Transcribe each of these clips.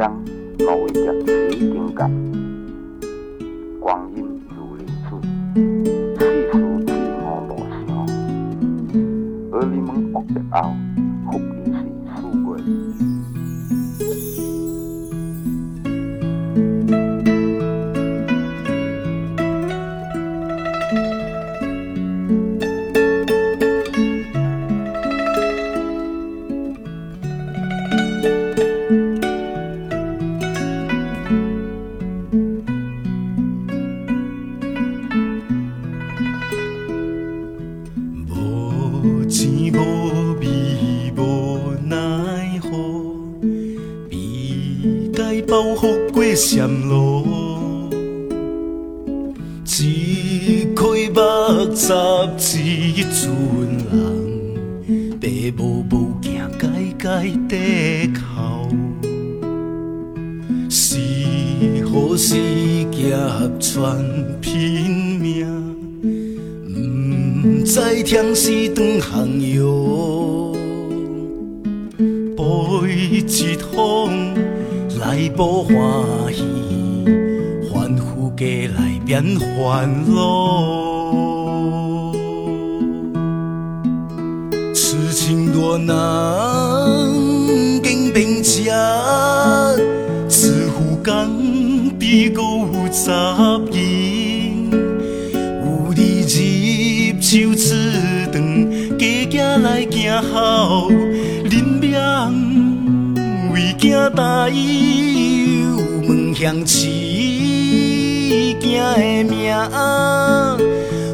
dân nội nhật sĩ tiền cảnh quang âm du lịch xuất sĩ số chỉ ngõ bỏ xó ở lý mừng ốc đẹp áo hút đi 路，一开目十一船人，爸母母行改改地哭。是好是劫全拼命，毋知天时长行哟。背一风来报欢喜，凡夫家来免烦恼。痴情多难经病吃，似乎工比五十银。有你入手此长，家家来行好，恁命为囝担忧，问向饲囝的命。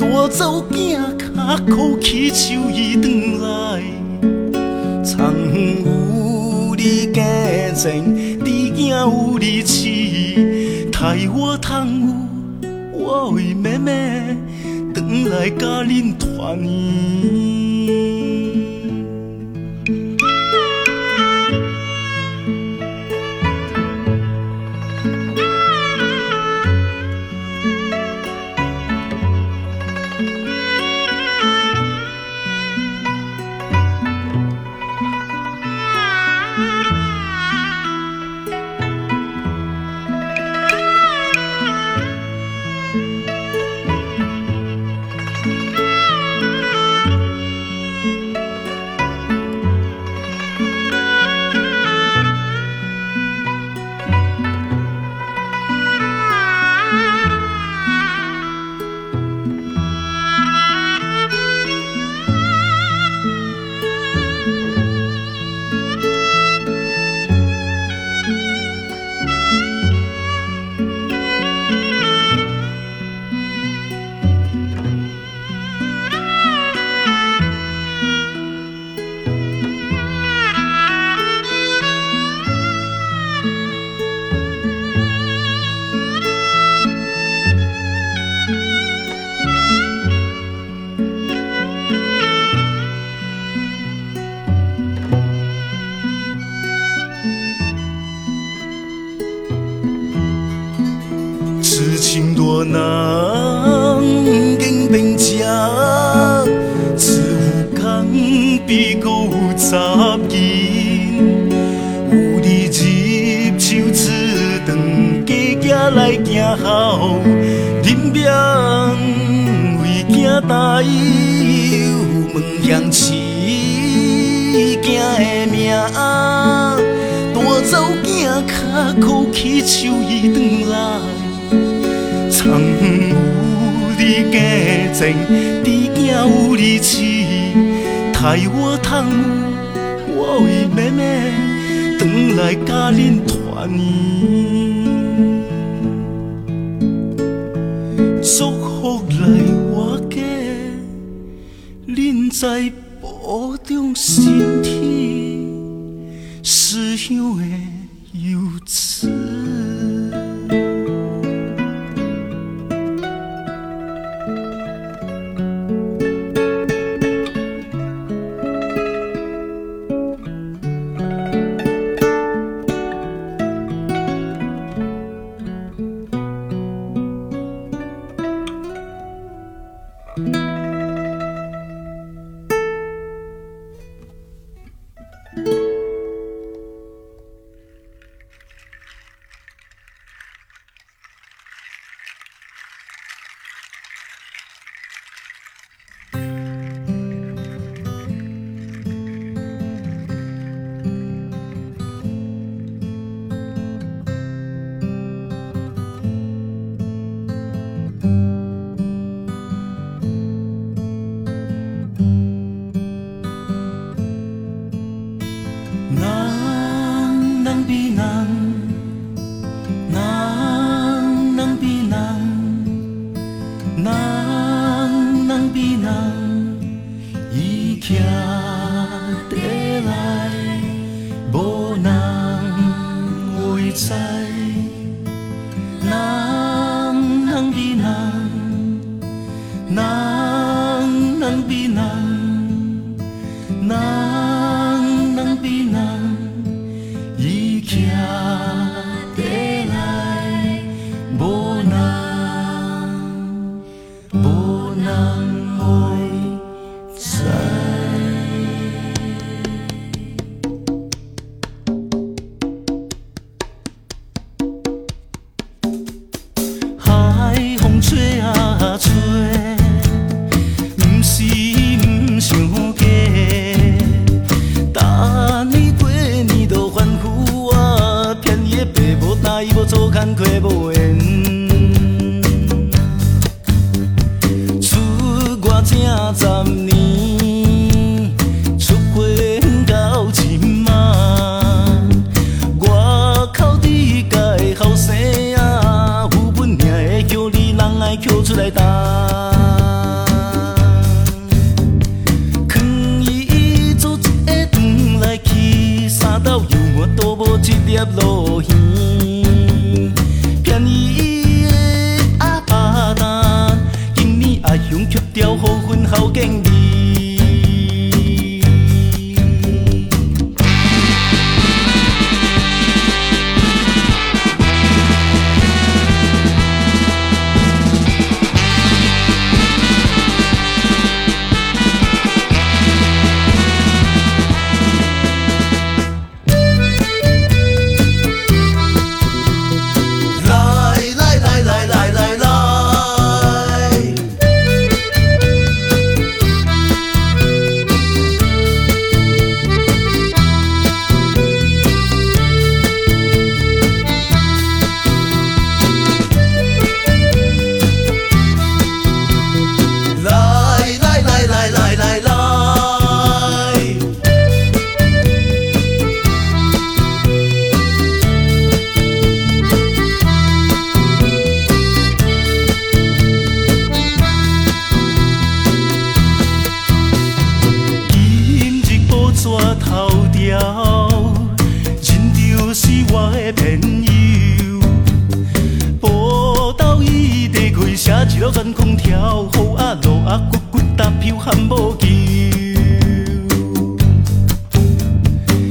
大走囝脚苦起手伊转来，藏有你家前，知囝有你饲，待我通有我为妹妹，转来甲恁团圆。好，恁命为囝担忧，问向饲囝的命。大走囝脚苦起手伊转来。藏有你家前，知囝有你饲，待我通有我为妹妹，转来甲恁团圆。在保重身体，思乡的做工跳雨啊落啊，骨骨搭飘汗无球。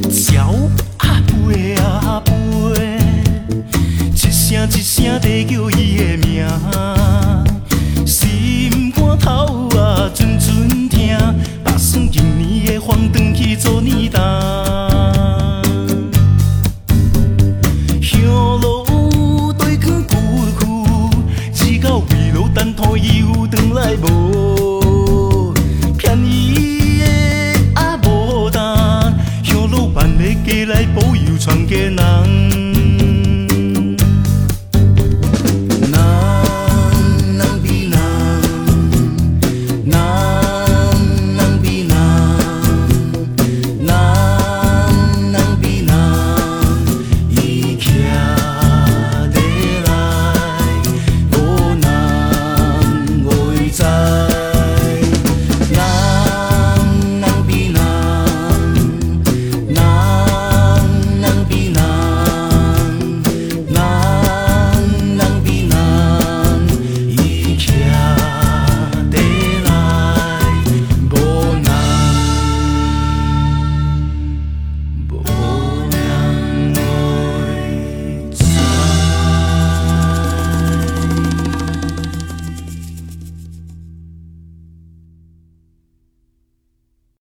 小啊伯啊伯，一声一声在叫伊的名，心肝头啊寸寸疼，目算今年的。好遥寻嘅能。